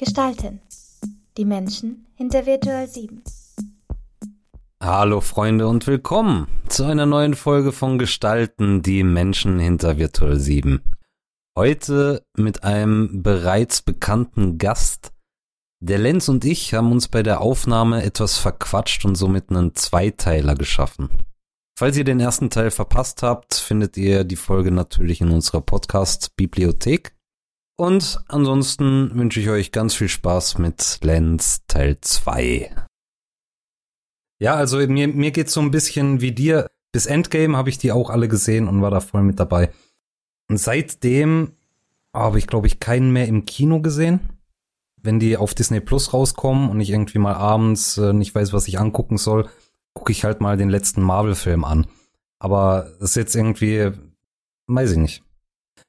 Gestalten. Die Menschen hinter Virtual 7. Hallo Freunde und willkommen zu einer neuen Folge von Gestalten, die Menschen hinter Virtual 7. Heute mit einem bereits bekannten Gast. Der Lenz und ich haben uns bei der Aufnahme etwas verquatscht und somit einen Zweiteiler geschaffen. Falls ihr den ersten Teil verpasst habt, findet ihr die Folge natürlich in unserer Podcast-Bibliothek. Und ansonsten wünsche ich euch ganz viel Spaß mit Lenz Teil 2. Ja, also mir, mir geht's so ein bisschen wie dir. Bis Endgame habe ich die auch alle gesehen und war da voll mit dabei. Und seitdem habe ich, glaube ich, keinen mehr im Kino gesehen. Wenn die auf Disney Plus rauskommen und ich irgendwie mal abends äh, nicht weiß, was ich angucken soll, gucke ich halt mal den letzten Marvel-Film an. Aber das ist jetzt irgendwie, weiß ich nicht.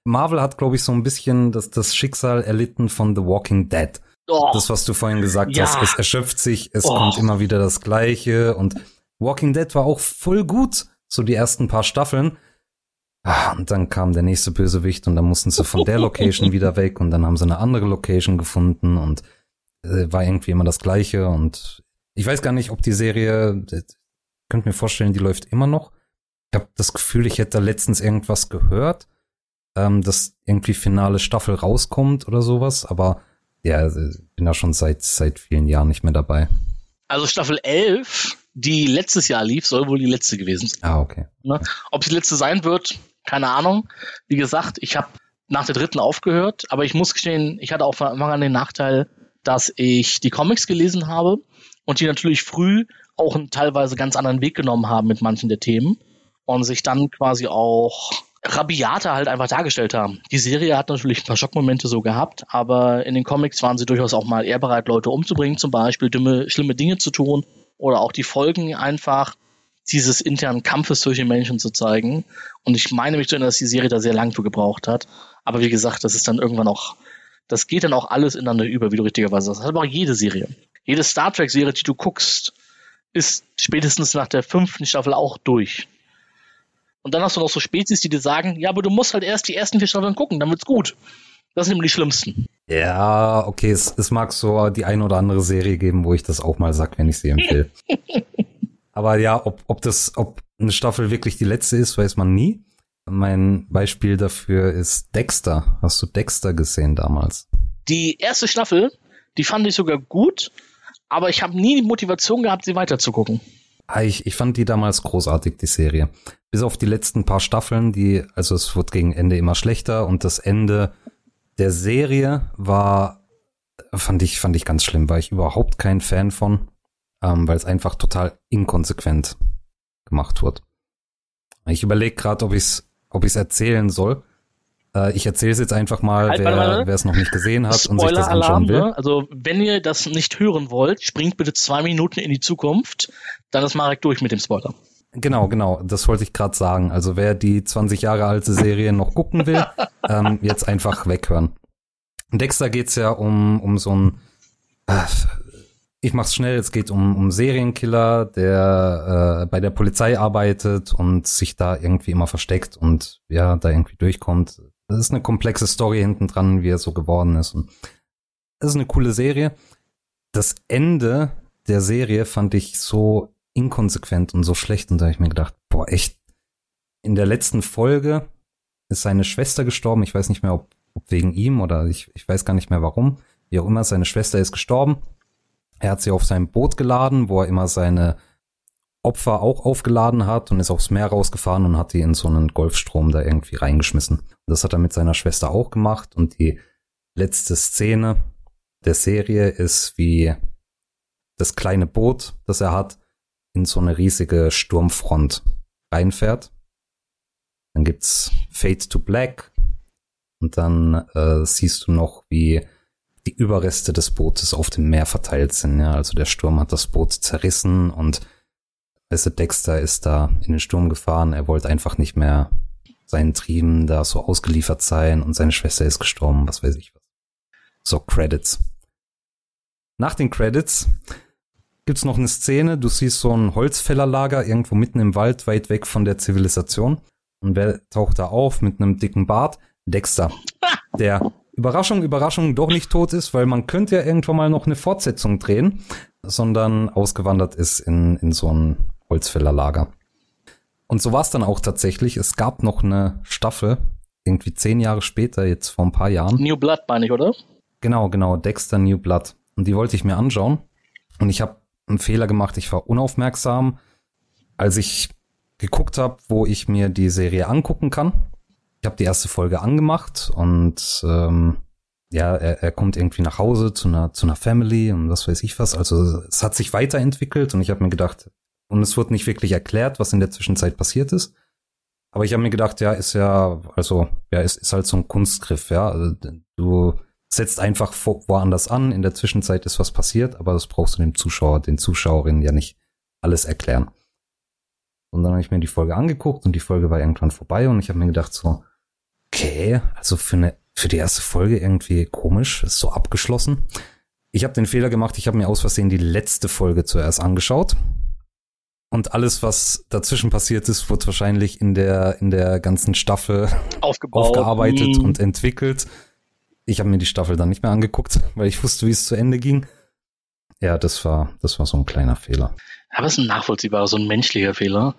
Marvel hat, glaube ich, so ein bisschen das, das Schicksal erlitten von The Walking Dead. Oh. Das, was du vorhin gesagt ja. hast, es erschöpft sich, es oh. kommt immer wieder das Gleiche und Walking Dead war auch voll gut, so die ersten paar Staffeln. Ah, und dann kam der nächste Bösewicht und dann mussten sie von der Location wieder weg und dann haben sie eine andere Location gefunden und äh, war irgendwie immer das Gleiche und ich weiß gar nicht, ob die Serie, könnt mir vorstellen, die läuft immer noch. Ich habe das Gefühl, ich hätte da letztens irgendwas gehört, ähm, dass irgendwie finale Staffel rauskommt oder sowas, aber ja, bin da schon seit, seit vielen Jahren nicht mehr dabei. Also Staffel 11, die letztes Jahr lief, soll wohl die letzte gewesen sein. Ah, okay. Ne? Ob es die letzte sein wird, keine Ahnung. Wie gesagt, ich habe nach der dritten aufgehört, aber ich muss gestehen, ich hatte auch von Anfang an den Nachteil, dass ich die Comics gelesen habe und die natürlich früh auch einen teilweise ganz anderen Weg genommen haben mit manchen der Themen und sich dann quasi auch rabiater halt einfach dargestellt haben. Die Serie hat natürlich ein paar Schockmomente so gehabt, aber in den Comics waren sie durchaus auch mal eher bereit, Leute umzubringen, zum Beispiel dumme, schlimme Dinge zu tun oder auch die Folgen einfach dieses internen Kampfes zwischen Menschen zu zeigen. Und ich meine mich zu erinnern, dass die Serie da sehr lang für gebraucht hat. Aber wie gesagt, das ist dann irgendwann auch, das geht dann auch alles ineinander über, wie du richtigerweise sagst. Das hat aber auch jede Serie. Jede Star Trek-Serie, die du guckst, ist spätestens nach der fünften Staffel auch durch. Und dann hast du noch so Spezies, die dir sagen, ja, aber du musst halt erst die ersten vier Staffeln gucken, dann wird's gut. Das sind immer die schlimmsten. Ja, okay, es, es mag so die eine oder andere Serie geben, wo ich das auch mal sag, wenn ich sie empfehle. aber ja, ob, ob das, ob eine Staffel wirklich die letzte ist, weiß man nie. Mein Beispiel dafür ist Dexter. Hast du Dexter gesehen damals? Die erste Staffel, die fand ich sogar gut, aber ich habe nie die Motivation gehabt, sie weiterzugucken. Ah, ich, ich fand die damals großartig, die Serie. Bis auf die letzten paar Staffeln, die, also es wird gegen Ende immer schlechter und das Ende der Serie war, fand ich, fand ich ganz schlimm, war ich überhaupt kein Fan von, ähm, weil es einfach total inkonsequent gemacht wird. Ich überlege gerade, ob ich es ob ich's erzählen soll. Äh, ich erzähle es jetzt einfach mal, halt, wer es noch nicht gesehen hat und sich das anschauen will. Ne? Also, wenn ihr das nicht hören wollt, springt bitte zwei Minuten in die Zukunft. Dann ist Marek durch mit dem Spoiler. Genau, genau, das wollte ich gerade sagen. Also wer die 20 Jahre alte Serie noch gucken will, ähm, jetzt einfach weghören. Dexter geht's ja um, um so ein, äh, ich mach's schnell, es geht um, um Serienkiller, der äh, bei der Polizei arbeitet und sich da irgendwie immer versteckt und ja, da irgendwie durchkommt. Das ist eine komplexe Story hinten dran, wie er so geworden ist. Und das ist eine coole Serie. Das Ende der Serie fand ich so inkonsequent und so schlecht und da habe ich mir gedacht, boah, echt. In der letzten Folge ist seine Schwester gestorben. Ich weiß nicht mehr, ob, ob wegen ihm oder ich, ich weiß gar nicht mehr warum. Wie auch immer, seine Schwester ist gestorben. Er hat sie auf sein Boot geladen, wo er immer seine Opfer auch aufgeladen hat und ist aufs Meer rausgefahren und hat die in so einen Golfstrom da irgendwie reingeschmissen. Das hat er mit seiner Schwester auch gemacht und die letzte Szene der Serie ist, wie das kleine Boot, das er hat, in so eine riesige Sturmfront reinfährt. Dann gibt's Fade to Black und dann äh, siehst du noch, wie die Überreste des Bootes auf dem Meer verteilt sind. Ja, also der Sturm hat das Boot zerrissen und Weißt Dexter ist da in den Sturm gefahren. Er wollte einfach nicht mehr seinen Trieben da so ausgeliefert sein und seine Schwester ist gestorben, was weiß ich was. So, Credits. Nach den Credits gibt's noch eine Szene, du siehst so ein Holzfällerlager irgendwo mitten im Wald, weit weg von der Zivilisation. Und wer taucht da auf mit einem dicken Bart? Dexter. Der Überraschung, Überraschung, doch nicht tot ist, weil man könnte ja irgendwann mal noch eine Fortsetzung drehen, sondern ausgewandert ist in, in so ein Holzfällerlager. Und so war es dann auch tatsächlich. Es gab noch eine Staffel, irgendwie zehn Jahre später, jetzt vor ein paar Jahren. New Blood meine ich, oder? Genau, genau, Dexter New Blood. Und die wollte ich mir anschauen. Und ich habe einen Fehler gemacht, ich war unaufmerksam, als ich geguckt habe, wo ich mir die Serie angucken kann. Ich habe die erste Folge angemacht und ähm, ja, er, er kommt irgendwie nach Hause zu einer zu einer Family und was weiß ich was. Also es hat sich weiterentwickelt und ich habe mir gedacht, und es wird nicht wirklich erklärt, was in der Zwischenzeit passiert ist. Aber ich habe mir gedacht, ja, ist ja, also, ja, ist, ist halt so ein Kunstgriff, ja. Also, du setzt einfach woanders an, in der Zwischenzeit ist was passiert, aber das brauchst du dem Zuschauer, den Zuschauerinnen ja nicht alles erklären. Und dann habe ich mir die Folge angeguckt und die Folge war irgendwann vorbei und ich habe mir gedacht so, okay, also für eine für die erste Folge irgendwie komisch, ist so abgeschlossen. Ich habe den Fehler gemacht, ich habe mir aus Versehen die letzte Folge zuerst angeschaut. Und alles, was dazwischen passiert ist, wird wahrscheinlich in der in der ganzen Staffel Aufgebaut. aufgearbeitet und entwickelt. Ich habe mir die Staffel dann nicht mehr angeguckt, weil ich wusste, wie es zu Ende ging. Ja, das war das war so ein kleiner Fehler. Aber es ist ein nachvollziehbarer, so ein menschlicher Fehler.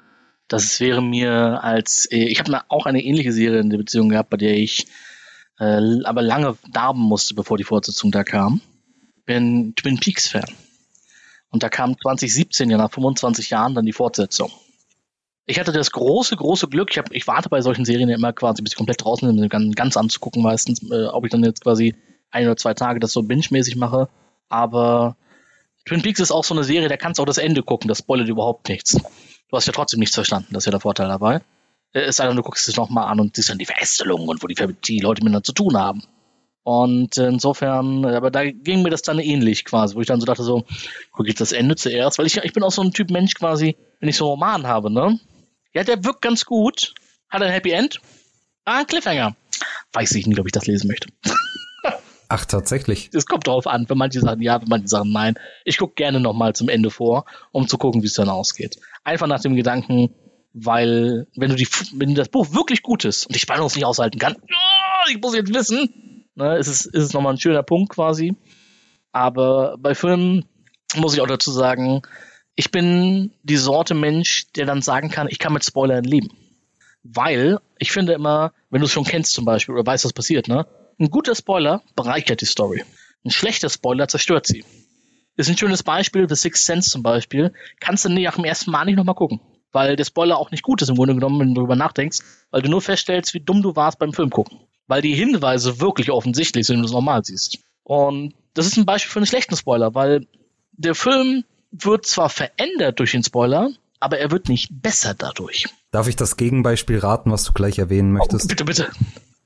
Das wäre mir als, äh, ich habe auch eine ähnliche Serie in der Beziehung gehabt, bei der ich äh, aber lange darben musste, bevor die Fortsetzung da kam. Bin Twin Peaks Fan. Und da kam 2017, ja nach 25 Jahren, dann die Fortsetzung. Ich hatte das große, große Glück, ich, hab, ich warte bei solchen Serien ja immer quasi, bis sie komplett draußen sind, ganz, ganz anzugucken meistens, äh, ob ich dann jetzt quasi ein oder zwei Tage das so binge-mäßig mache. Aber Twin Peaks ist auch so eine Serie, da kannst du auch das Ende gucken, das spoilert überhaupt nichts. Du hast ja trotzdem nichts verstanden, das ist ja der Vorteil dabei. Äh, es sei denn, du guckst es nochmal an und siehst dann die Verästelung und wo die, die Leute miteinander zu tun haben. Und insofern, aber da ging mir das dann ähnlich quasi, wo ich dann so dachte, so, guck jetzt das Ende zuerst, weil ich, ich bin auch so ein Typ Mensch quasi, wenn ich so einen Roman habe, ne? Ja, der wirkt ganz gut, hat ein Happy End, ah, ein Cliffhanger. Weiß ich nicht, ob ich das lesen möchte. Ach, tatsächlich. Es kommt darauf an. Für manche Sachen ja, für manche Sachen nein. Ich gucke gerne nochmal zum Ende vor, um zu gucken, wie es dann ausgeht. Einfach nach dem Gedanken, weil, wenn du die, wenn das Buch wirklich gut ist und die Spannung nicht aushalten kann, oh, ich muss jetzt wissen, ne, ist es, ist es nochmal ein schöner Punkt quasi. Aber bei Filmen muss ich auch dazu sagen, ich bin die Sorte Mensch, der dann sagen kann, ich kann mit Spoilern leben. Weil ich finde immer, wenn du es schon kennst zum Beispiel oder weißt, was passiert, ne? Ein guter Spoiler bereichert die Story. Ein schlechter Spoiler zerstört sie. Ist ein schönes Beispiel, The Sixth Sense zum Beispiel. Kannst du nach dem ersten Mal nicht nochmal gucken. Weil der Spoiler auch nicht gut ist im Grunde genommen, wenn du darüber nachdenkst, weil du nur feststellst, wie dumm du warst beim Film gucken. Weil die Hinweise wirklich offensichtlich sind, wenn du es normal siehst. Und das ist ein Beispiel für einen schlechten Spoiler, weil der Film wird zwar verändert durch den Spoiler, aber er wird nicht besser dadurch. Darf ich das Gegenbeispiel raten, was du gleich erwähnen möchtest? Oh, bitte, bitte.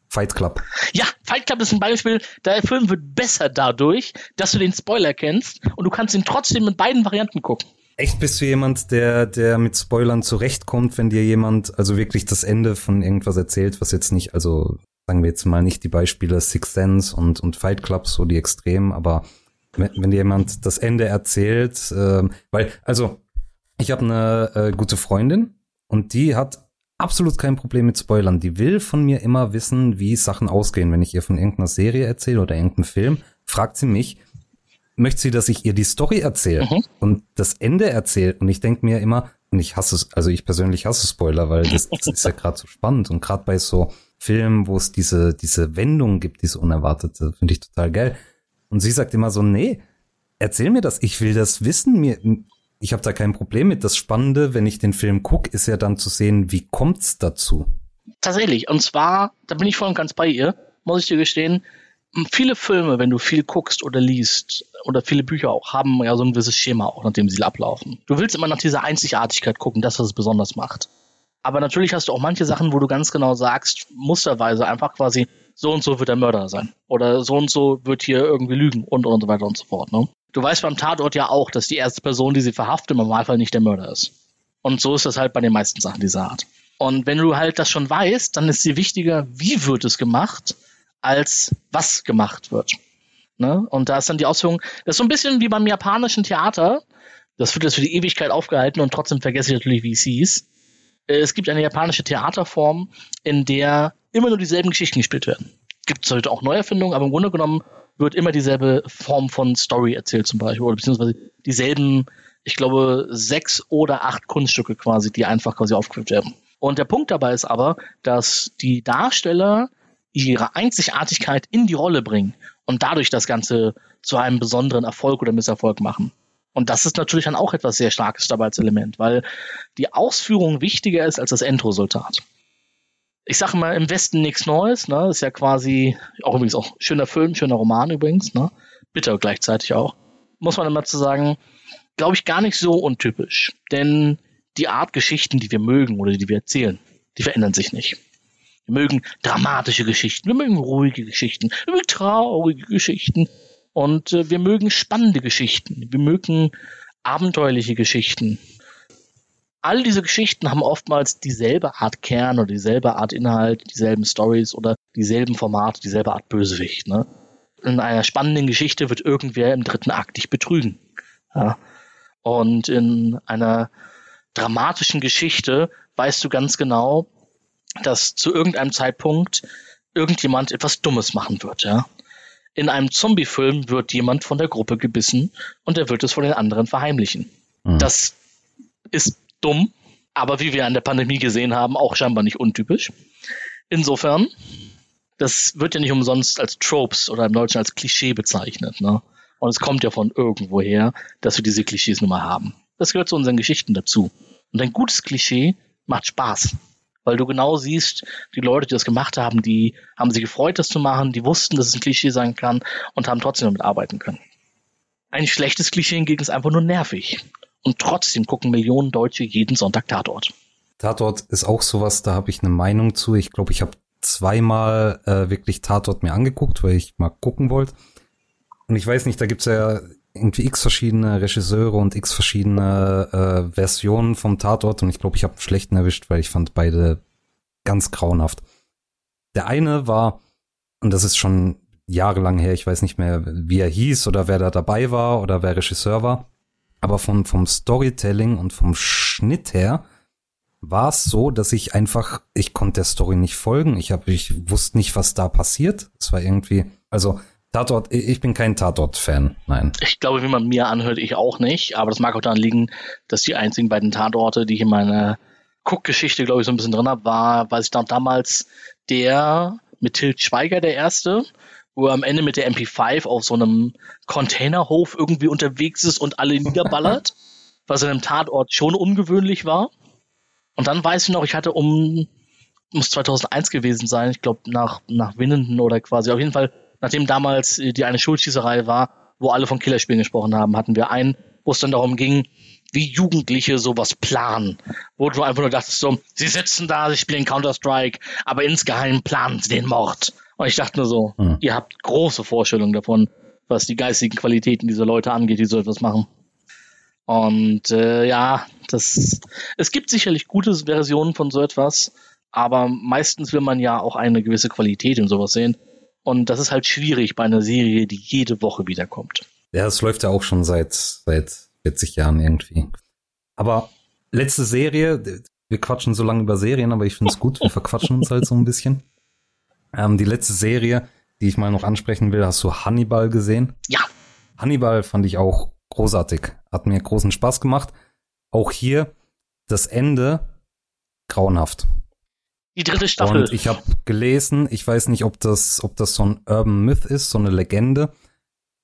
Fight Club. Ja, Fight Club ist ein Beispiel, der Film wird besser dadurch, dass du den Spoiler kennst und du kannst ihn trotzdem in beiden Varianten gucken. Echt bist du jemand, der, der mit Spoilern zurechtkommt, wenn dir jemand also wirklich das Ende von irgendwas erzählt, was jetzt nicht, also sagen wir jetzt mal nicht die Beispiele Six Sense und, und Fight Club, so die Extremen, aber wenn, wenn jemand das Ende erzählt, äh, weil, also ich habe eine äh, gute Freundin und die hat absolut kein Problem mit Spoilern. Die will von mir immer wissen, wie Sachen ausgehen. Wenn ich ihr von irgendeiner Serie erzähle oder irgendeinem Film, fragt sie mich, möchte sie, dass ich ihr die Story erzähle mhm. und das Ende erzählt. Und ich denke mir immer, und ich hasse es, also ich persönlich hasse Spoiler, weil das, das ist ja gerade so spannend. Und gerade bei so Filmen, wo es diese, diese Wendung gibt, diese unerwartete, finde ich total geil. Und sie sagt immer so, nee, erzähl mir das, ich will das wissen. Mir, ich habe da kein Problem mit. Das Spannende, wenn ich den Film gucke, ist ja dann zu sehen, wie kommt's dazu. Tatsächlich. Und zwar, da bin ich voll und ganz bei ihr, muss ich dir gestehen. Viele Filme, wenn du viel guckst oder liest, oder viele Bücher auch, haben ja so ein gewisses Schema auch, nachdem sie ablaufen. Du willst immer nach dieser Einzigartigkeit gucken, das, was es besonders macht. Aber natürlich hast du auch manche Sachen, wo du ganz genau sagst, musterweise einfach quasi, so und so wird der Mörder sein. Oder so und so wird hier irgendwie lügen und, und so weiter und so fort. Ne? Du weißt beim Tatort ja auch, dass die erste Person, die sie verhaftet, im Normalfall nicht der Mörder ist. Und so ist das halt bei den meisten Sachen dieser Art. Und wenn du halt das schon weißt, dann ist dir wichtiger, wie wird es gemacht, als was gemacht wird. Ne? Und da ist dann die Ausführung, das ist so ein bisschen wie beim japanischen Theater. Das wird jetzt für die Ewigkeit aufgehalten und trotzdem vergesse ich natürlich, wie es hieß. Es gibt eine japanische Theaterform, in der immer nur dieselben Geschichten gespielt werden. gibt es heute auch Neuerfindungen, aber im Grunde genommen wird immer dieselbe Form von Story erzählt zum Beispiel, oder beziehungsweise dieselben, ich glaube, sechs oder acht Kunststücke quasi, die einfach quasi aufgeführt werden. Und der Punkt dabei ist aber, dass die Darsteller ihre Einzigartigkeit in die Rolle bringen und dadurch das Ganze zu einem besonderen Erfolg oder Misserfolg machen. Und das ist natürlich dann auch etwas sehr Starkes dabei als Element, weil die Ausführung wichtiger ist als das Endresultat. Ich sage mal, im Westen nichts Neues, ne? Ist ja quasi, auch übrigens auch schöner Film, schöner Roman übrigens, ne? Bitter gleichzeitig auch. Muss man immer zu sagen, glaube ich, gar nicht so untypisch. Denn die Art Geschichten, die wir mögen oder die wir erzählen, die verändern sich nicht. Wir mögen dramatische Geschichten, wir mögen ruhige Geschichten, wir mögen traurige Geschichten und äh, wir mögen spannende Geschichten, wir mögen abenteuerliche Geschichten. All diese Geschichten haben oftmals dieselbe Art Kern oder dieselbe Art Inhalt, dieselben Stories oder dieselben Formate, dieselbe Art Bösewicht. Ne? In einer spannenden Geschichte wird irgendwer im dritten Akt dich betrügen. Ja? Und in einer dramatischen Geschichte weißt du ganz genau, dass zu irgendeinem Zeitpunkt irgendjemand etwas Dummes machen wird, ja. In einem Zombie-Film wird jemand von der Gruppe gebissen und er wird es vor den anderen verheimlichen. Mhm. Das ist dumm, aber wie wir an der Pandemie gesehen haben, auch scheinbar nicht untypisch. Insofern, das wird ja nicht umsonst als Tropes oder im Deutschen als Klischee bezeichnet, ne? Und es kommt ja von irgendwoher, dass wir diese Klischees nun mal haben. Das gehört zu unseren Geschichten dazu. Und ein gutes Klischee macht Spaß weil du genau siehst, die Leute, die das gemacht haben, die haben sich gefreut, das zu machen, die wussten, dass es ein Klischee sein kann und haben trotzdem damit arbeiten können. Ein schlechtes Klischee hingegen ist einfach nur nervig. Und trotzdem gucken Millionen Deutsche jeden Sonntag Tatort. Tatort ist auch sowas, da habe ich eine Meinung zu. Ich glaube, ich habe zweimal äh, wirklich Tatort mir angeguckt, weil ich mal gucken wollte. Und ich weiß nicht, da gibt's ja irgendwie x verschiedene Regisseure und x verschiedene äh, Versionen vom Tatort und ich glaube, ich habe einen schlechten erwischt, weil ich fand beide ganz grauenhaft. Der eine war, und das ist schon jahrelang her, ich weiß nicht mehr, wie er hieß oder wer da dabei war oder wer Regisseur war, aber vom, vom Storytelling und vom Schnitt her war es so, dass ich einfach, ich konnte der Story nicht folgen. Ich habe, ich wusste nicht, was da passiert. Es war irgendwie, also Tatort, ich bin kein Tatort-Fan, nein. Ich glaube, wie man mir anhört, ich auch nicht. Aber das mag auch daran liegen, dass die einzigen beiden Tatorte, die ich in meiner Cook-Geschichte, glaube ich, so ein bisschen drin habe, war, weiß ich noch, damals der mit Til Schweiger, der erste, wo er am Ende mit der MP5 auf so einem Containerhof irgendwie unterwegs ist und alle niederballert, was in einem Tatort schon ungewöhnlich war. Und dann weiß ich noch, ich hatte um, muss 2001 gewesen sein, ich glaube nach, nach Winnenden oder quasi, auf jeden Fall nachdem damals äh, die eine Schulschießerei war, wo alle von Killerspielen gesprochen haben, hatten wir einen, wo es dann darum ging, wie Jugendliche sowas planen. Wo du einfach nur dachtest so, sie sitzen da, sie spielen Counter-Strike, aber insgeheim planen sie den Mord. Und ich dachte nur so, hm. ihr habt große Vorstellungen davon, was die geistigen Qualitäten dieser Leute angeht, die so etwas machen. Und äh, ja, das es gibt sicherlich gute Versionen von so etwas, aber meistens will man ja auch eine gewisse Qualität in sowas sehen. Und das ist halt schwierig bei einer Serie, die jede Woche wiederkommt. Ja, es läuft ja auch schon seit, seit 40 Jahren irgendwie. Aber letzte Serie, wir quatschen so lange über Serien, aber ich finde es gut, wir verquatschen uns halt so ein bisschen. Ähm, die letzte Serie, die ich mal noch ansprechen will, hast du Hannibal gesehen? Ja. Hannibal fand ich auch großartig. Hat mir großen Spaß gemacht. Auch hier das Ende grauenhaft. Die dritte Staffel. Und ich habe gelesen, ich weiß nicht, ob das, ob das so ein Urban Myth ist, so eine Legende,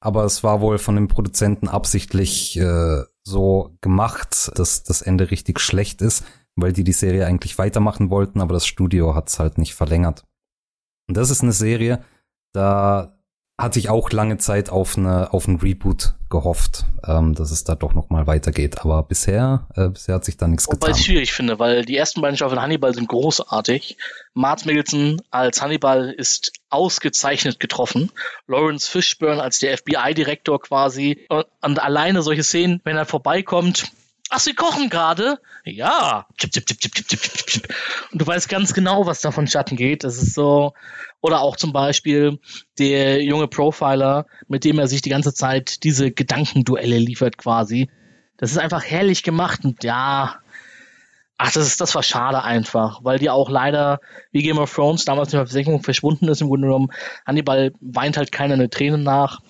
aber es war wohl von den Produzenten absichtlich äh, so gemacht, dass das Ende richtig schlecht ist, weil die die Serie eigentlich weitermachen wollten, aber das Studio hat es halt nicht verlängert. Und das ist eine Serie, da hatte ich auch lange Zeit auf eine auf ein Reboot gehofft, ähm, dass es da doch noch mal weitergeht. Aber bisher äh, bisher hat sich da nichts getan. Wobei ich es schwierig finde, weil die ersten beiden Staffeln Hannibal sind großartig. Mart Mikkelsen als Hannibal ist ausgezeichnet getroffen. Lawrence Fishburne als der FBI-Direktor quasi. Und, und alleine solche Szenen, wenn er vorbeikommt, Ach, Sie kochen gerade? Ja. Und du weißt ganz genau, was da von Schatten geht. Das ist so. Oder auch zum Beispiel der junge Profiler, mit dem er sich die ganze Zeit diese Gedankenduelle liefert quasi. Das ist einfach herrlich gemacht und ja, Ach, das ist, das war schade einfach, weil die auch leider, wie Game of Thrones damals in der Versenkung verschwunden ist, im Grunde genommen, Hannibal weint halt keiner eine Träne nach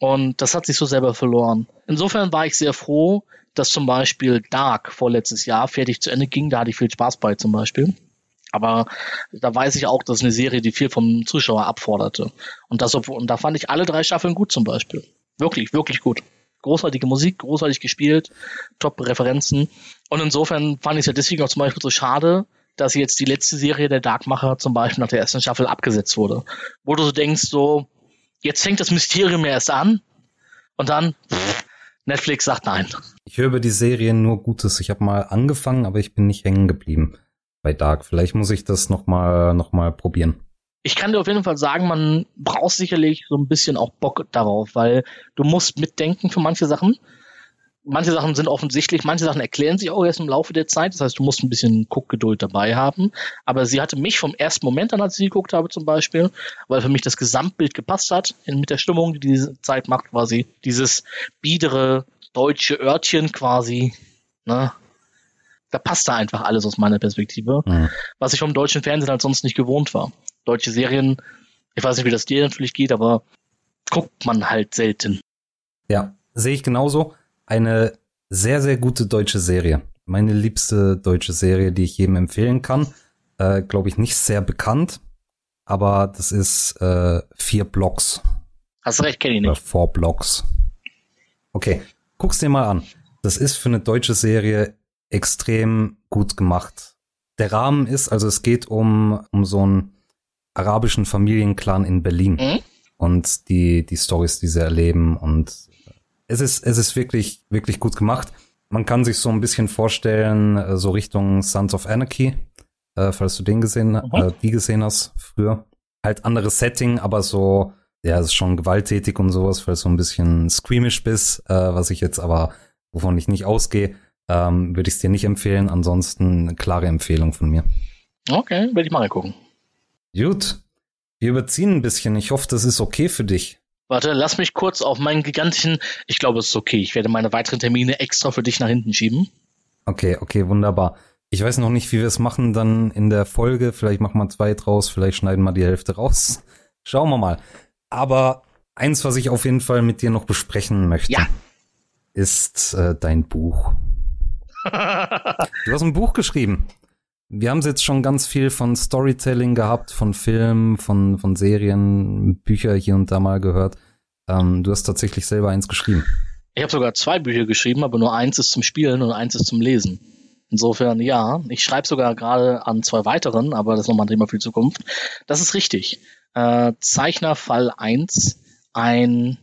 und das hat sich so selber verloren. Insofern war ich sehr froh, dass zum Beispiel Dark vorletztes Jahr fertig zu Ende ging, da hatte ich viel Spaß bei zum Beispiel. Aber da weiß ich auch, dass eine Serie, die viel vom Zuschauer abforderte. Und, das, und da fand ich alle drei Staffeln gut zum Beispiel. Wirklich, wirklich gut. Großartige Musik, großartig gespielt, top Referenzen. Und insofern fand ich es ja deswegen auch zum Beispiel so schade, dass jetzt die letzte Serie der Darkmacher zum Beispiel nach der ersten Staffel abgesetzt wurde. Wo du so denkst, so, jetzt fängt das Mysterium erst an und dann pff, Netflix sagt nein. Ich höre über die Serie nur Gutes. Ich habe mal angefangen, aber ich bin nicht hängen geblieben bei Dark. Vielleicht muss ich das noch mal, noch mal probieren. Ich kann dir auf jeden Fall sagen, man braucht sicherlich so ein bisschen auch Bock darauf, weil du musst mitdenken für manche Sachen. Manche Sachen sind offensichtlich, manche Sachen erklären sich auch erst im Laufe der Zeit. Das heißt, du musst ein bisschen Guckgeduld dabei haben. Aber sie hatte mich vom ersten Moment an, als ich sie geguckt habe zum Beispiel, weil für mich das Gesamtbild gepasst hat mit der Stimmung, die diese Zeit macht, quasi dieses biedere deutsche Örtchen quasi. Ne? da passt da einfach alles aus meiner Perspektive, mhm. was ich vom deutschen Fernsehen halt sonst nicht gewohnt war. Deutsche Serien, ich weiß nicht, wie das dir natürlich geht, aber guckt man halt selten. Ja, sehe ich genauso. Eine sehr, sehr gute deutsche Serie. Meine liebste deutsche Serie, die ich jedem empfehlen kann. Äh, Glaube ich, nicht sehr bekannt, aber das ist äh, vier Blocks. Hast du recht, kenne ich nicht. Oder four Blocks. Okay, guck's dir mal an. Das ist für eine deutsche Serie extrem gut gemacht. Der Rahmen ist, also es geht um, um so einen arabischen Familienclan in Berlin mhm. und die, die Stories, die sie erleben und es ist, es ist wirklich, wirklich gut gemacht. Man kann sich so ein bisschen vorstellen, äh, so Richtung Sons of Anarchy, äh, falls du den gesehen, mhm. äh, die gesehen hast früher. Halt anderes Setting, aber so, ja, es ist schon gewalttätig und sowas, weil du so ein bisschen squeamish bist, äh, was ich jetzt aber, wovon ich nicht ausgehe ähm, würde ich es dir nicht empfehlen. Ansonsten eine klare Empfehlung von mir. Okay, werde ich mal gucken. Gut. Wir überziehen ein bisschen. Ich hoffe, das ist okay für dich. Warte, lass mich kurz auf meinen gigantischen. Ich glaube, es ist okay. Ich werde meine weiteren Termine extra für dich nach hinten schieben. Okay, okay, wunderbar. Ich weiß noch nicht, wie wir es machen dann in der Folge. Vielleicht machen wir zwei draus, vielleicht schneiden wir die Hälfte raus. Schauen wir mal. Aber eins, was ich auf jeden Fall mit dir noch besprechen möchte, ja. ist äh, dein Buch. du hast ein Buch geschrieben. Wir haben es jetzt schon ganz viel von Storytelling gehabt, von Filmen, von, von Serien, Bücher hier und da mal gehört. Ähm, du hast tatsächlich selber eins geschrieben. Ich habe sogar zwei Bücher geschrieben, aber nur eins ist zum Spielen und eins ist zum Lesen. Insofern, ja, ich schreibe sogar gerade an zwei weiteren, aber das ist nochmal ein Thema für die Zukunft. Das ist richtig. Äh, Zeichnerfall 1, ein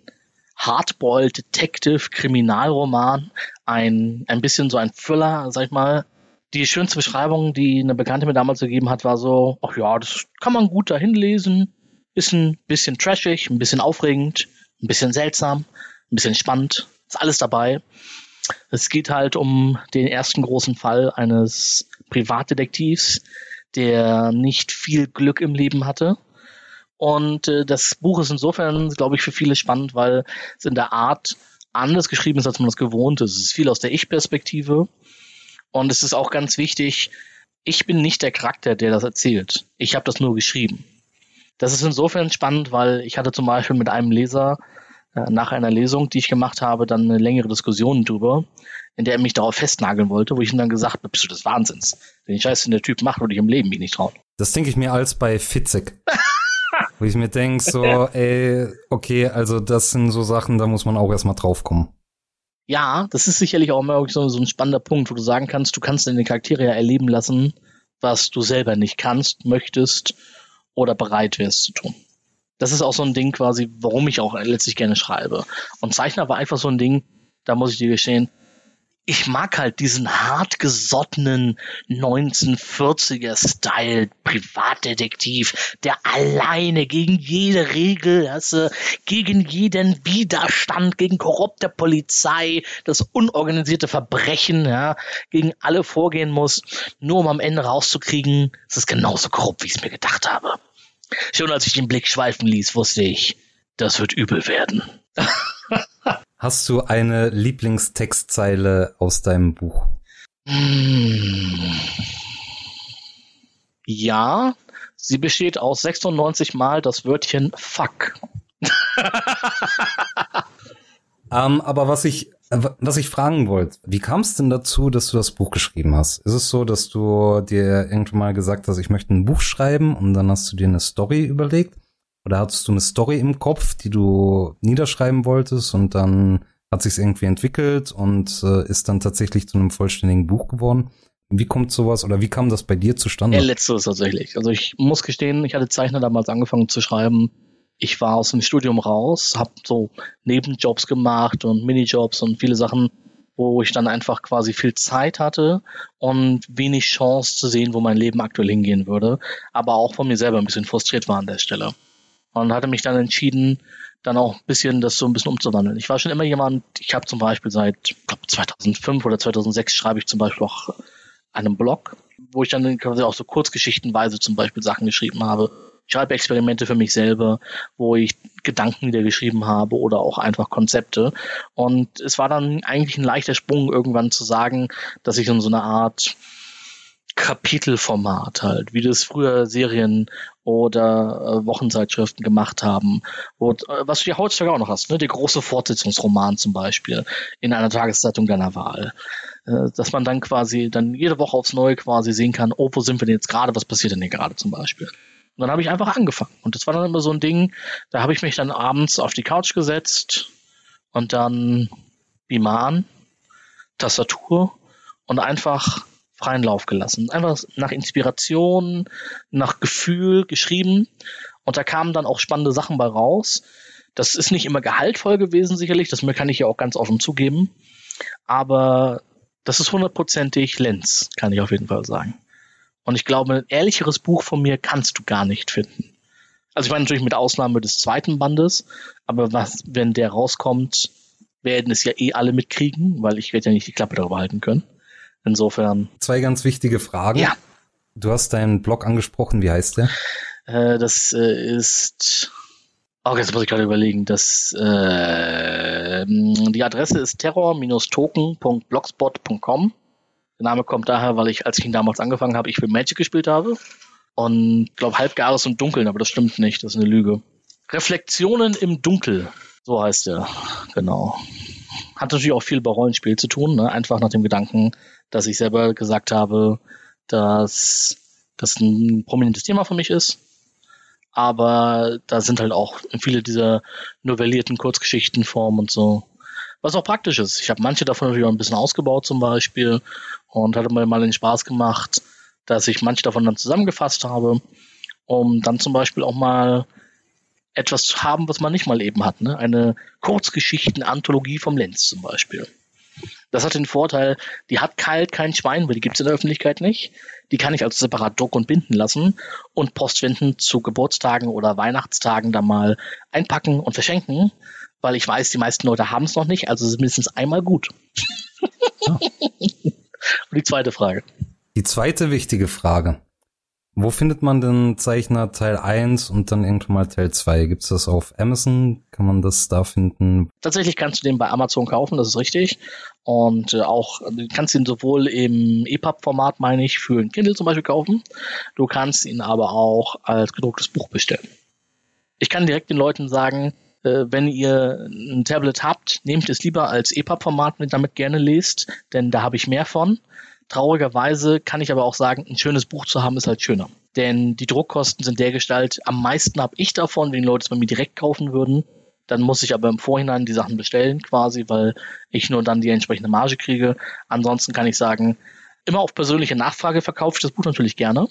Hardboiled Detective Kriminalroman, ein, ein bisschen so ein Thriller, sag ich mal. Die schönste Beschreibung, die eine Bekannte mir damals gegeben hat, war so, ach ja, das kann man gut dahin lesen. Ist ein bisschen trashig, ein bisschen aufregend, ein bisschen seltsam, ein bisschen spannend. Ist alles dabei. Es geht halt um den ersten großen Fall eines Privatdetektivs, der nicht viel Glück im Leben hatte und äh, das Buch ist insofern, glaube ich, für viele spannend, weil es in der Art anders geschrieben ist, als man das gewohnt ist. Es ist viel aus der Ich-Perspektive. Und es ist auch ganz wichtig, ich bin nicht der Charakter, der das erzählt. Ich habe das nur geschrieben. Das ist insofern spannend, weil ich hatte zum Beispiel mit einem Leser äh, nach einer Lesung, die ich gemacht habe, dann eine längere Diskussion drüber, in der er mich darauf festnageln wollte, wo ich ihm dann gesagt habe, bist du des Wahnsinns. Den Scheiß, den der Typ macht, würde ich im Leben mich nicht trauen. Das denke ich mir als bei Fitzek. Wo ich mir denke, so, ey, okay, also das sind so Sachen, da muss man auch erstmal draufkommen. Ja, das ist sicherlich auch immer so, so ein spannender Punkt, wo du sagen kannst, du kannst deine Charaktere ja erleben lassen, was du selber nicht kannst, möchtest oder bereit wärst zu tun. Das ist auch so ein Ding quasi, warum ich auch letztlich gerne schreibe. Und Zeichner war einfach so ein Ding, da muss ich dir gestehen, ich mag halt diesen hartgesottenen 1940er-Style Privatdetektiv, der alleine gegen jede Regel, also gegen jeden Widerstand, gegen korrupte Polizei, das unorganisierte Verbrechen, ja, gegen alle vorgehen muss, nur um am Ende rauszukriegen, es ist genauso korrupt, wie ich es mir gedacht habe. Schon als ich den Blick schweifen ließ, wusste ich, das wird übel werden. Hast du eine Lieblingstextzeile aus deinem Buch? Hm. Ja, sie besteht aus 96 Mal das Wörtchen Fuck. ähm, aber was ich, was ich fragen wollte, wie kam es denn dazu, dass du das Buch geschrieben hast? Ist es so, dass du dir irgendwann mal gesagt hast, ich möchte ein Buch schreiben und dann hast du dir eine Story überlegt? Oder hattest du eine Story im Kopf, die du niederschreiben wolltest und dann hat sich irgendwie entwickelt und äh, ist dann tatsächlich zu einem vollständigen Buch geworden? Wie kommt sowas oder wie kam das bei dir zustande? Ja, letzteres tatsächlich. Also ich muss gestehen, ich hatte Zeichner damals angefangen zu schreiben. Ich war aus dem Studium raus, habe so Nebenjobs gemacht und Minijobs und viele Sachen, wo ich dann einfach quasi viel Zeit hatte und wenig Chance zu sehen, wo mein Leben aktuell hingehen würde, aber auch von mir selber ein bisschen frustriert war an der Stelle. Und hatte mich dann entschieden, dann auch ein bisschen das so ein bisschen umzuwandeln. Ich war schon immer jemand, ich habe zum Beispiel seit glaub, 2005 oder 2006 schreibe ich zum Beispiel auch einem Blog, wo ich dann quasi auch so kurzgeschichtenweise zum Beispiel Sachen geschrieben habe. Ich schreibe Experimente für mich selber, wo ich Gedanken wieder geschrieben habe oder auch einfach Konzepte. Und es war dann eigentlich ein leichter Sprung, irgendwann zu sagen, dass ich in so eine Art Kapitelformat halt, wie das früher Serien oder äh, Wochenzeitschriften gemacht haben. Und, äh, was du ja heutzutage auch noch hast, ne? der große Fortsetzungsroman zum Beispiel in einer Tageszeitung deiner Wahl. Äh, dass man dann quasi dann jede Woche aufs Neue quasi sehen kann, oh, wo sind wir denn jetzt gerade, was passiert denn hier gerade zum Beispiel. Und dann habe ich einfach angefangen. Und das war dann immer so ein Ding, da habe ich mich dann abends auf die Couch gesetzt und dann Beamer an, Tastatur und einfach freien Lauf gelassen. Einfach nach Inspiration, nach Gefühl geschrieben. Und da kamen dann auch spannende Sachen bei raus. Das ist nicht immer gehaltvoll gewesen, sicherlich. Das kann ich ja auch ganz offen zugeben. Aber das ist hundertprozentig Lenz, kann ich auf jeden Fall sagen. Und ich glaube, ein ehrlicheres Buch von mir kannst du gar nicht finden. Also ich meine natürlich mit Ausnahme des zweiten Bandes, aber was, wenn der rauskommt, werden es ja eh alle mitkriegen, weil ich werde ja nicht die Klappe darüber halten können. Insofern. Zwei ganz wichtige Fragen. Ja. Du hast deinen Blog angesprochen, wie heißt der? Äh, das äh, ist Oh, jetzt muss ich gerade überlegen. Das, äh, die Adresse ist terror-token.blogspot.com. Der Name kommt daher, weil ich, als ich ihn damals angefangen habe, ich für Magic gespielt habe. Und glaube Halbgares und Dunkeln, aber das stimmt nicht, das ist eine Lüge. Reflexionen im Dunkel, so heißt er, genau. Hat natürlich auch viel bei Rollenspiel zu tun, ne? einfach nach dem Gedanken, dass ich selber gesagt habe, dass das ein prominentes Thema für mich ist aber da sind halt auch viele dieser novellierten Kurzgeschichtenformen und so. Was auch praktisch ist. Ich habe manche davon natürlich auch ein bisschen ausgebaut zum Beispiel und hatte mir mal den Spaß gemacht, dass ich manche davon dann zusammengefasst habe, um dann zum Beispiel auch mal etwas zu haben, was man nicht mal eben hat. Ne? Eine Kurzgeschichten-Anthologie vom Lenz zum Beispiel. Das hat den Vorteil, die hat kalt kein Schwein, weil die gibt es in der Öffentlichkeit nicht. Die kann ich also separat drucken und binden lassen und postwendend zu Geburtstagen oder Weihnachtstagen da mal einpacken und verschenken, weil ich weiß, die meisten Leute haben es noch nicht, also ist es mindestens einmal gut. und die zweite Frage. Die zweite wichtige Frage. Wo findet man denn Zeichner Teil 1 und dann irgendwann mal Teil 2? Gibt es das auf Amazon? Kann man das da finden? Tatsächlich kannst du den bei Amazon kaufen, das ist richtig. Und äh, auch, du kannst ihn sowohl im EPUB-Format, meine ich, für ein Kindle zum Beispiel kaufen. Du kannst ihn aber auch als gedrucktes Buch bestellen. Ich kann direkt den Leuten sagen, äh, wenn ihr ein Tablet habt, nehmt es lieber als EPUB-Format mit, damit gerne lest, denn da habe ich mehr von. Traurigerweise kann ich aber auch sagen, ein schönes Buch zu haben ist halt schöner. Denn die Druckkosten sind der Gestalt, am meisten habe ich davon, wenn die Leute es bei mir direkt kaufen würden. Dann muss ich aber im Vorhinein die Sachen bestellen, quasi, weil ich nur dann die entsprechende Marge kriege. Ansonsten kann ich sagen, immer auf persönliche Nachfrage verkaufe ich das Buch natürlich gerne.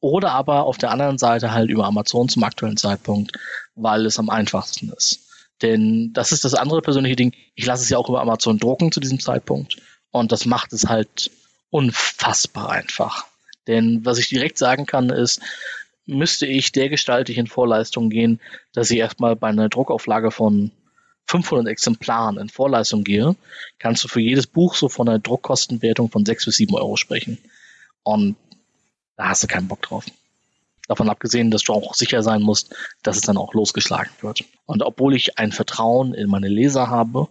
Oder aber auf der anderen Seite halt über Amazon zum aktuellen Zeitpunkt, weil es am einfachsten ist. Denn das ist das andere persönliche Ding. Ich lasse es ja auch über Amazon drucken zu diesem Zeitpunkt. Und das macht es halt unfassbar einfach. Denn was ich direkt sagen kann, ist, müsste ich dergestaltig in Vorleistung gehen, dass ich erstmal bei einer Druckauflage von 500 Exemplaren in Vorleistung gehe, kannst du für jedes Buch so von einer Druckkostenwertung von 6 bis 7 Euro sprechen. Und da hast du keinen Bock drauf. Davon abgesehen, dass du auch sicher sein musst, dass es dann auch losgeschlagen wird. Und obwohl ich ein Vertrauen in meine Leser habe,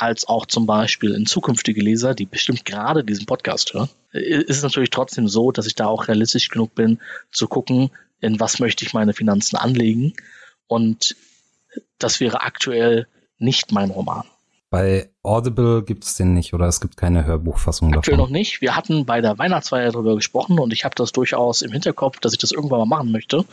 als auch zum Beispiel in zukünftige Leser, die bestimmt gerade diesen Podcast hören, ist es natürlich trotzdem so, dass ich da auch realistisch genug bin, zu gucken, in was möchte ich meine Finanzen anlegen. Und das wäre aktuell nicht mein Roman. Bei Audible gibt es den nicht oder es gibt keine Hörbuchfassung Aktuell davon. noch nicht. Wir hatten bei der Weihnachtsfeier darüber gesprochen und ich habe das durchaus im Hinterkopf, dass ich das irgendwann mal machen möchte.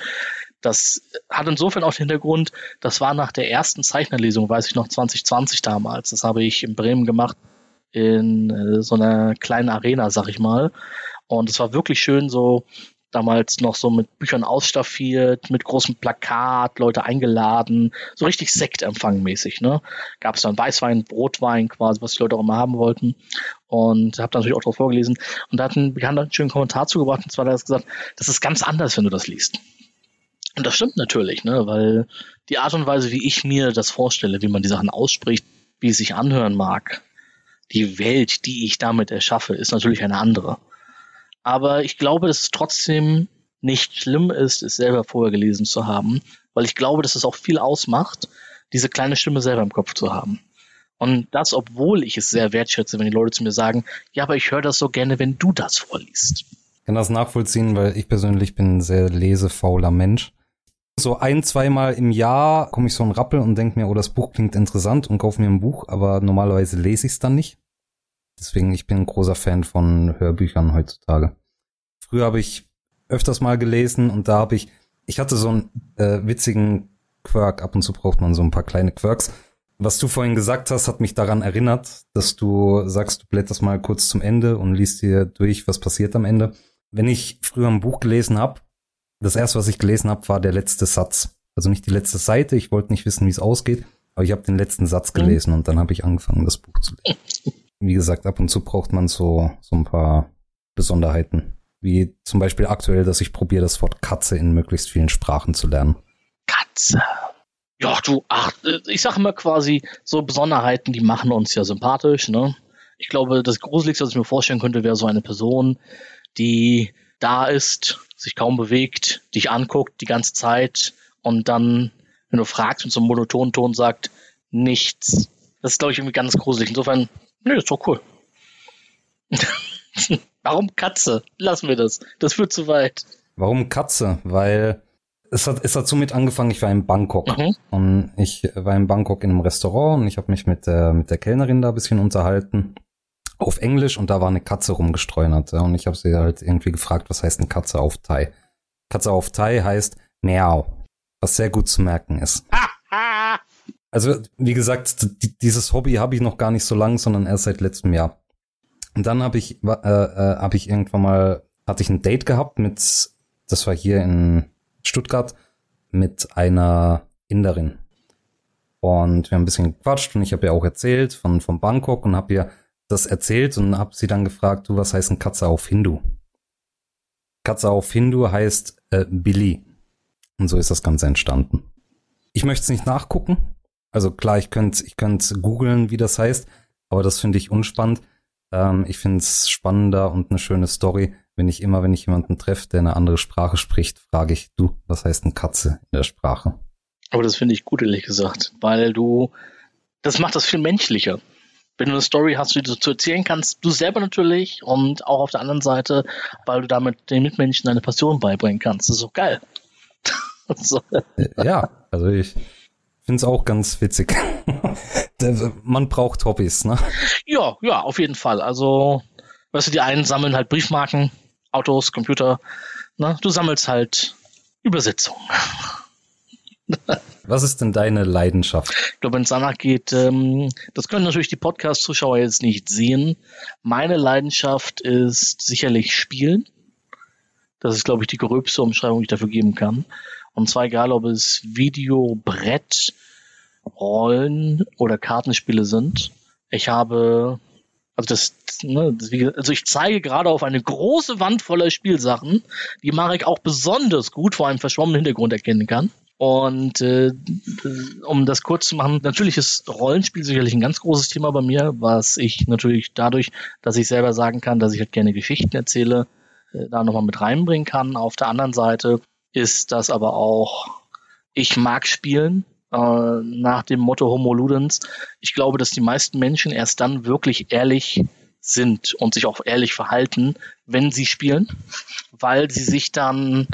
Das hat insofern auch den Hintergrund, das war nach der ersten Zeichnerlesung, weiß ich noch, 2020 damals. Das habe ich in Bremen gemacht, in äh, so einer kleinen Arena, sag ich mal. Und es war wirklich schön, so damals noch so mit Büchern ausstaffiert, mit großem Plakat, Leute eingeladen, so richtig Sektempfangmäßig, ne? Gab es dann Weißwein, Brotwein quasi, was die Leute auch immer haben wollten. Und habe natürlich auch drauf vorgelesen. Und da hat ein Bekannter einen schönen Kommentar zugebracht, und zwar hat er gesagt, das ist ganz anders, wenn du das liest. Und das stimmt natürlich, ne? weil die Art und Weise, wie ich mir das vorstelle, wie man die Sachen ausspricht, wie es sich anhören mag, die Welt, die ich damit erschaffe, ist natürlich eine andere. Aber ich glaube, dass es trotzdem nicht schlimm ist, es selber vorher gelesen zu haben, weil ich glaube, dass es auch viel ausmacht, diese kleine Stimme selber im Kopf zu haben. Und das, obwohl ich es sehr wertschätze, wenn die Leute zu mir sagen, ja, aber ich höre das so gerne, wenn du das vorliest. Ich kann das nachvollziehen, weil ich persönlich bin ein sehr lesefauler Mensch. So ein, zweimal im Jahr komme ich so ein Rappel und denke mir, oh, das Buch klingt interessant und kaufe mir ein Buch, aber normalerweise lese ich es dann nicht. Deswegen, ich bin ein großer Fan von Hörbüchern heutzutage. Früher habe ich öfters mal gelesen und da habe ich, ich hatte so einen äh, witzigen Quirk, ab und zu braucht man so ein paar kleine Quirks. Was du vorhin gesagt hast, hat mich daran erinnert, dass du sagst, du blätterst mal kurz zum Ende und liest dir durch, was passiert am Ende. Wenn ich früher ein Buch gelesen habe, das erste, was ich gelesen habe, war der letzte Satz. Also nicht die letzte Seite, ich wollte nicht wissen, wie es ausgeht, aber ich habe den letzten Satz Mhm. gelesen und dann habe ich angefangen, das Buch zu lesen. Wie gesagt, ab und zu braucht man so, so ein paar Besonderheiten. Wie zum Beispiel aktuell, dass ich probiere, das Wort Katze in möglichst vielen Sprachen zu lernen. Katze. Ja, du, ach, ich sage immer quasi, so Besonderheiten, die machen uns ja sympathisch, ne? Ich glaube, das Gruseligste, was ich mir vorstellen könnte, wäre so eine Person, die da ist, sich kaum bewegt, dich anguckt die ganze Zeit und dann, wenn du fragst, mit so einem monotonen Ton sagt, nichts. Das ist, glaube ich, irgendwie ganz gruselig. Insofern, nö, ist doch cool. Warum Katze? Lassen wir das. Das führt zu weit. Warum Katze? Weil es hat, es hat somit angefangen, ich war in Bangkok. Mhm. Und ich war in Bangkok in einem Restaurant und ich habe mich mit der, mit der Kellnerin da ein bisschen unterhalten. Auf Englisch und da war eine Katze rumgestreunert. Ja, und ich habe sie halt irgendwie gefragt, was heißt eine Katze auf Thai? Katze auf Thai heißt Miau, was sehr gut zu merken ist. Also, wie gesagt, die, dieses Hobby habe ich noch gar nicht so lang, sondern erst seit letztem Jahr. Und dann habe ich, äh, äh, habe ich irgendwann mal, hatte ich ein Date gehabt mit, das war hier in Stuttgart, mit einer Inderin. Und wir haben ein bisschen gequatscht und ich habe ihr auch erzählt von, von Bangkok und habe ihr das erzählt und habe sie dann gefragt, du, was heißt ein Katze auf Hindu? Katze auf Hindu heißt äh, Billy. Und so ist das Ganze entstanden. Ich möchte es nicht nachgucken. Also klar, ich könnte ich könnte googeln, wie das heißt, aber das finde ich unspannend. Ähm, ich finde es spannender und eine schöne Story, wenn ich immer, wenn ich jemanden treffe, der eine andere Sprache spricht, frage ich, du, was heißt ein Katze in der Sprache? Aber das finde ich gut, ehrlich gesagt, weil du, das macht das viel menschlicher. Wenn du eine Story hast, die du zu erzählen kannst, du selber natürlich und auch auf der anderen Seite, weil du damit den Mitmenschen deine Passion beibringen kannst. Das ist so geil. so. Äh, ja, also ich finde es auch ganz witzig. Man braucht Hobbys, ne? Ja, ja, auf jeden Fall. Also, weißt du, die einen sammeln halt Briefmarken, Autos, Computer. Ne? Du sammelst halt Übersetzungen. Was ist denn deine Leidenschaft? Ich glaube, wenn es danach geht, ähm, das können natürlich die Podcast-Zuschauer jetzt nicht sehen. Meine Leidenschaft ist sicherlich Spielen. Das ist, glaube ich, die gröbste Umschreibung, die ich dafür geben kann. Und zwar egal, ob es Video, Brett, Rollen oder Kartenspiele sind. Ich habe, also das, ne, also ich zeige gerade auf eine große Wand voller Spielsachen, die Marek auch besonders gut vor einem verschwommenen Hintergrund erkennen kann. Und äh, um das kurz zu machen, natürlich ist Rollenspiel sicherlich ein ganz großes Thema bei mir, was ich natürlich dadurch, dass ich selber sagen kann, dass ich halt gerne Geschichten erzähle, äh, da nochmal mit reinbringen kann. Auf der anderen Seite ist das aber auch, ich mag spielen, äh, nach dem Motto Homo Ludens. Ich glaube, dass die meisten Menschen erst dann wirklich ehrlich sind und sich auch ehrlich verhalten, wenn sie spielen, weil sie sich dann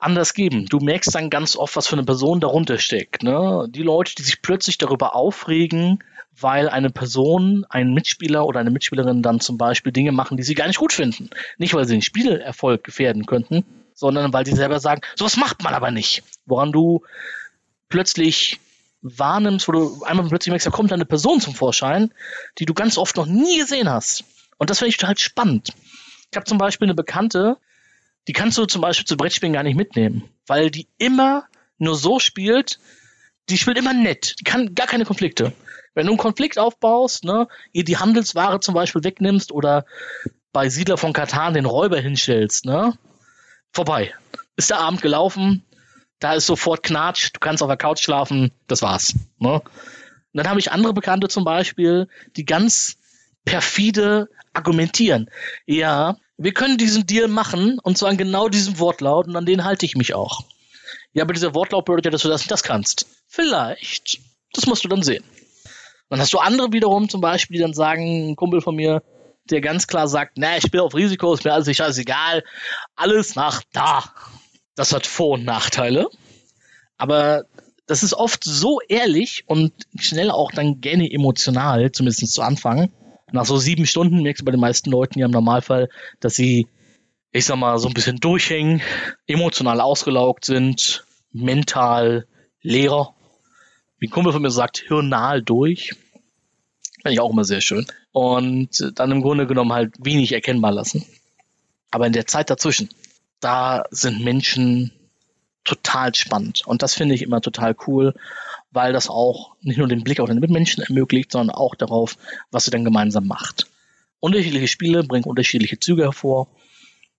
anders geben. Du merkst dann ganz oft, was für eine Person darunter steckt. Ne? Die Leute, die sich plötzlich darüber aufregen, weil eine Person, ein Mitspieler oder eine Mitspielerin dann zum Beispiel Dinge machen, die sie gar nicht gut finden. Nicht, weil sie den Spielerfolg gefährden könnten, sondern weil sie selber sagen, sowas macht man aber nicht. Woran du plötzlich wahrnimmst, wo du einmal plötzlich merkst, da kommt eine Person zum Vorschein, die du ganz oft noch nie gesehen hast. Und das finde ich total spannend. Ich habe zum Beispiel eine Bekannte, die kannst du zum Beispiel zu Brettspielen gar nicht mitnehmen, weil die immer nur so spielt, die spielt immer nett, die kann gar keine Konflikte. Wenn du einen Konflikt aufbaust, ne, ihr die Handelsware zum Beispiel wegnimmst oder bei Siedler von Katan den Räuber hinstellst, ne, vorbei. Ist der Abend gelaufen, da ist sofort Knatsch, du kannst auf der Couch schlafen, das war's. Ne? Und dann habe ich andere Bekannte zum Beispiel, die ganz perfide argumentieren. Ja, wir können diesen Deal machen und zwar in genau diesem Wortlaut und an den halte ich mich auch. Ja, aber dieser Wortlaut bedeutet ja, dass du das nicht das kannst. Vielleicht. Das musst du dann sehen. Dann hast du andere wiederum zum Beispiel, die dann sagen, ein Kumpel von mir, der ganz klar sagt, na, ich spiele auf Risiko, ist mir alles scheißegal, alles nach da. Das hat Vor- und Nachteile. Aber das ist oft so ehrlich und schnell auch dann gerne emotional, zumindest zu Anfang. Nach so sieben Stunden merkst du bei den meisten Leuten ja im Normalfall, dass sie, ich sag mal, so ein bisschen durchhängen, emotional ausgelaugt sind, mental leer. Wie ein Kumpel von mir sagt, hirnal durch. Finde ich auch immer sehr schön. Und dann im Grunde genommen halt wenig erkennbar lassen. Aber in der Zeit dazwischen, da sind Menschen total spannend. Und das finde ich immer total cool, weil das auch nicht nur den Blick auf den Mitmenschen ermöglicht, sondern auch darauf, was sie dann gemeinsam macht. Unterschiedliche Spiele bringen unterschiedliche Züge hervor,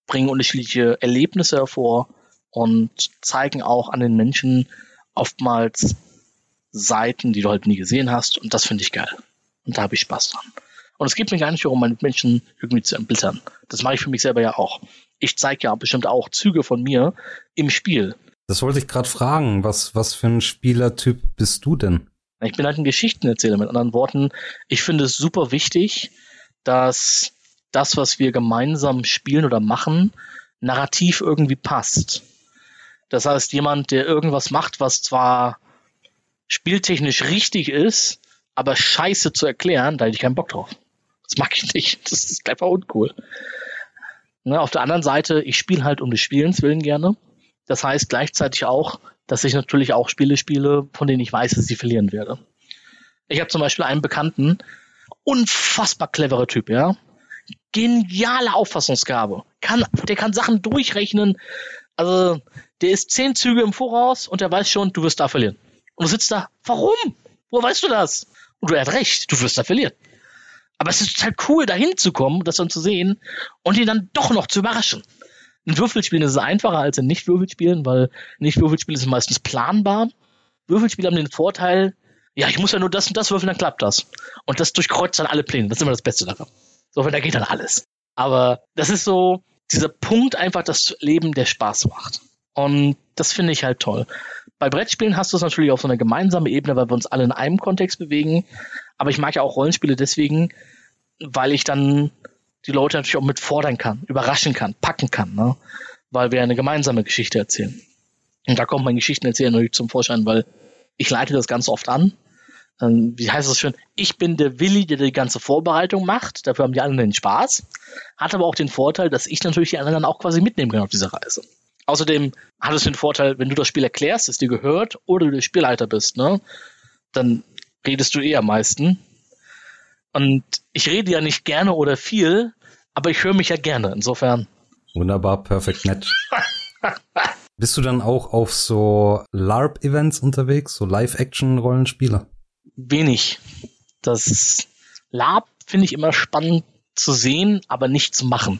bringen unterschiedliche Erlebnisse hervor und zeigen auch an den Menschen oftmals Seiten, die du halt nie gesehen hast. Und das finde ich geil. Und da habe ich Spaß dran. Und es geht mir gar nicht darum, meine Menschen irgendwie zu entbildern. Das mache ich für mich selber ja auch. Ich zeige ja bestimmt auch Züge von mir im Spiel. Das wollte ich gerade fragen. Was, was für ein Spielertyp bist du denn? Ich bin halt ein Geschichtenerzähler. Mit anderen Worten, ich finde es super wichtig, dass das, was wir gemeinsam spielen oder machen, narrativ irgendwie passt. Das heißt, jemand, der irgendwas macht, was zwar spieltechnisch richtig ist, aber scheiße zu erklären, da hätte ich keinen Bock drauf. Das mag ich nicht. Das ist einfach uncool. Ne, auf der anderen Seite, ich spiele halt um des Spielens willen gerne. Das heißt gleichzeitig auch, dass ich natürlich auch Spiele spiele, von denen ich weiß, dass ich sie verlieren werde. Ich habe zum Beispiel einen Bekannten, unfassbar cleverer Typ, ja. Geniale Auffassungsgabe. Kann, der kann Sachen durchrechnen. Also, der ist zehn Züge im Voraus und der weiß schon, du wirst da verlieren. Und du sitzt da, warum? Wo weißt du das? Und du hast recht, du wirst da verlieren. Aber es ist total cool, da hinzukommen, das dann zu sehen und ihn dann doch noch zu überraschen. In Würfelspielen ist es einfacher als in Nicht-Würfelspielen, weil Nicht-Würfelspiele sind meistens planbar. Würfelspiele haben den Vorteil, ja, ich muss ja nur das und das würfeln, dann klappt das. Und das durchkreuzt dann alle Pläne. Das ist immer das Beste daran. So, da geht dann alles. Aber das ist so dieser Punkt einfach, das Leben, der Spaß macht. Und das finde ich halt toll. Bei Brettspielen hast du es natürlich auf so einer gemeinsamen Ebene, weil wir uns alle in einem Kontext bewegen. Aber ich mag ja auch Rollenspiele deswegen, weil ich dann die Leute natürlich auch mit fordern kann, überraschen kann, packen kann, ne? weil wir eine gemeinsame Geschichte erzählen. Und da kommt mein Geschichtenerzähler natürlich zum Vorschein, weil ich leite das ganz oft an. Ähm, wie heißt das schön? Ich bin der Willi, der die ganze Vorbereitung macht. Dafür haben die anderen den Spaß. Hat aber auch den Vorteil, dass ich natürlich die anderen auch quasi mitnehmen kann auf dieser Reise. Außerdem hat es den Vorteil, wenn du das Spiel erklärst, es dir gehört, oder du der Spielleiter bist, ne, dann redest du eher am meisten. Und ich rede ja nicht gerne oder viel, aber ich höre mich ja gerne, insofern. Wunderbar, perfekt nett. Bist du dann auch auf so LARP-Events unterwegs, so Live-Action-Rollenspiele? Wenig. Das LARP finde ich immer spannend zu sehen, aber nicht zu machen.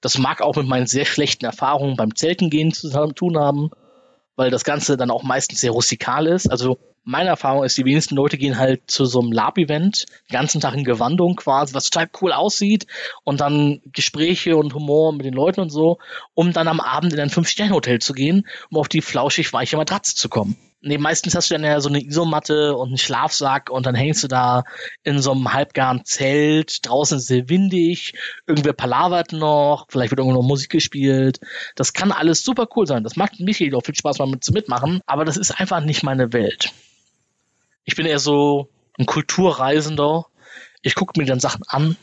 Das mag auch mit meinen sehr schlechten Erfahrungen beim Zeltengehen zu tun haben, weil das Ganze dann auch meistens sehr rustikal ist. Also meine Erfahrung ist, die wenigsten Leute gehen halt zu so einem Lab-Event, den ganzen Tag in Gewandung quasi, was total cool aussieht und dann Gespräche und Humor mit den Leuten und so, um dann am Abend in ein Fünf-Sterne-Hotel zu gehen, um auf die flauschig weiche Matratze zu kommen. Nee, meistens hast du dann ja so eine Isomatte und einen Schlafsack und dann hängst du da in so einem halbgaren Zelt. Draußen ist es sehr windig, irgendwer palavert noch, vielleicht wird irgendwo noch Musik gespielt. Das kann alles super cool sein. Das macht Michael auch viel Spaß, mal mit zu mitmachen, aber das ist einfach nicht meine Welt. Ich bin eher so ein Kulturreisender. Ich gucke mir dann Sachen an,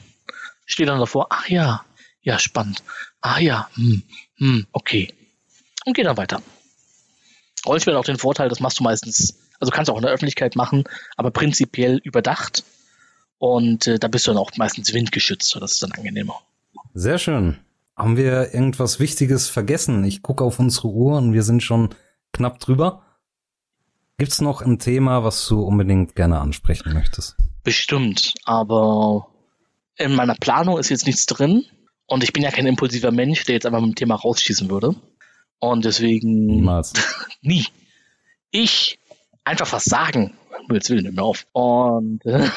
stehe dann davor, ach ja, ja, spannend. Ah ja, hm, hm, okay. Und gehe dann weiter. Rollenspiel hat auch den Vorteil, das machst du meistens, also kannst du auch in der Öffentlichkeit machen, aber prinzipiell überdacht. Und äh, da bist du dann auch meistens windgeschützt, das ist dann angenehmer. Sehr schön. Haben wir irgendwas Wichtiges vergessen? Ich gucke auf unsere Uhr und wir sind schon knapp drüber. Gibt's noch ein Thema, was du unbedingt gerne ansprechen möchtest? Bestimmt, aber in meiner Planung ist jetzt nichts drin und ich bin ja kein impulsiver Mensch, der jetzt einfach mit dem Thema rausschießen würde. Und deswegen. Niemals. nie. Ich einfach was sagen. Jetzt will ich nicht mehr auf. Und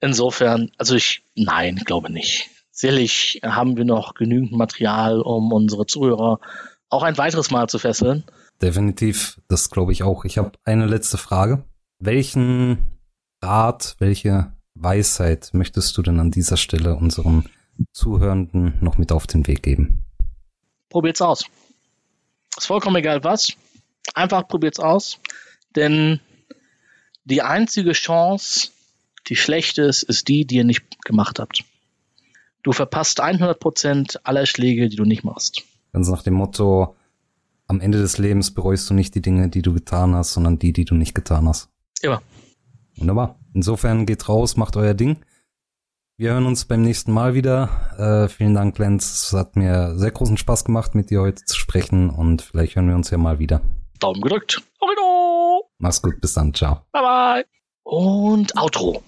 insofern, also ich, nein, glaube nicht. Sicherlich haben wir noch genügend Material, um unsere Zuhörer auch ein weiteres Mal zu fesseln. Definitiv, das glaube ich auch. Ich habe eine letzte Frage. Welchen Rat, welche Weisheit möchtest du denn an dieser Stelle unseren Zuhörenden noch mit auf den Weg geben? Probiert's aus. Ist vollkommen egal was. Einfach probiert's aus. Denn die einzige Chance, die schlecht ist, ist die, die ihr nicht gemacht habt. Du verpasst 100% aller Schläge, die du nicht machst. Ganz nach dem Motto, am Ende des Lebens bereust du nicht die Dinge, die du getan hast, sondern die, die du nicht getan hast. Immer. Wunderbar. Insofern geht raus, macht euer Ding. Wir hören uns beim nächsten Mal wieder. Äh, vielen Dank, Lenz. Es hat mir sehr großen Spaß gemacht, mit dir heute zu sprechen und vielleicht hören wir uns ja mal wieder. Daumen gedrückt. Horrido. Mach's gut, bis dann. Ciao. Bye bye. Und Outro.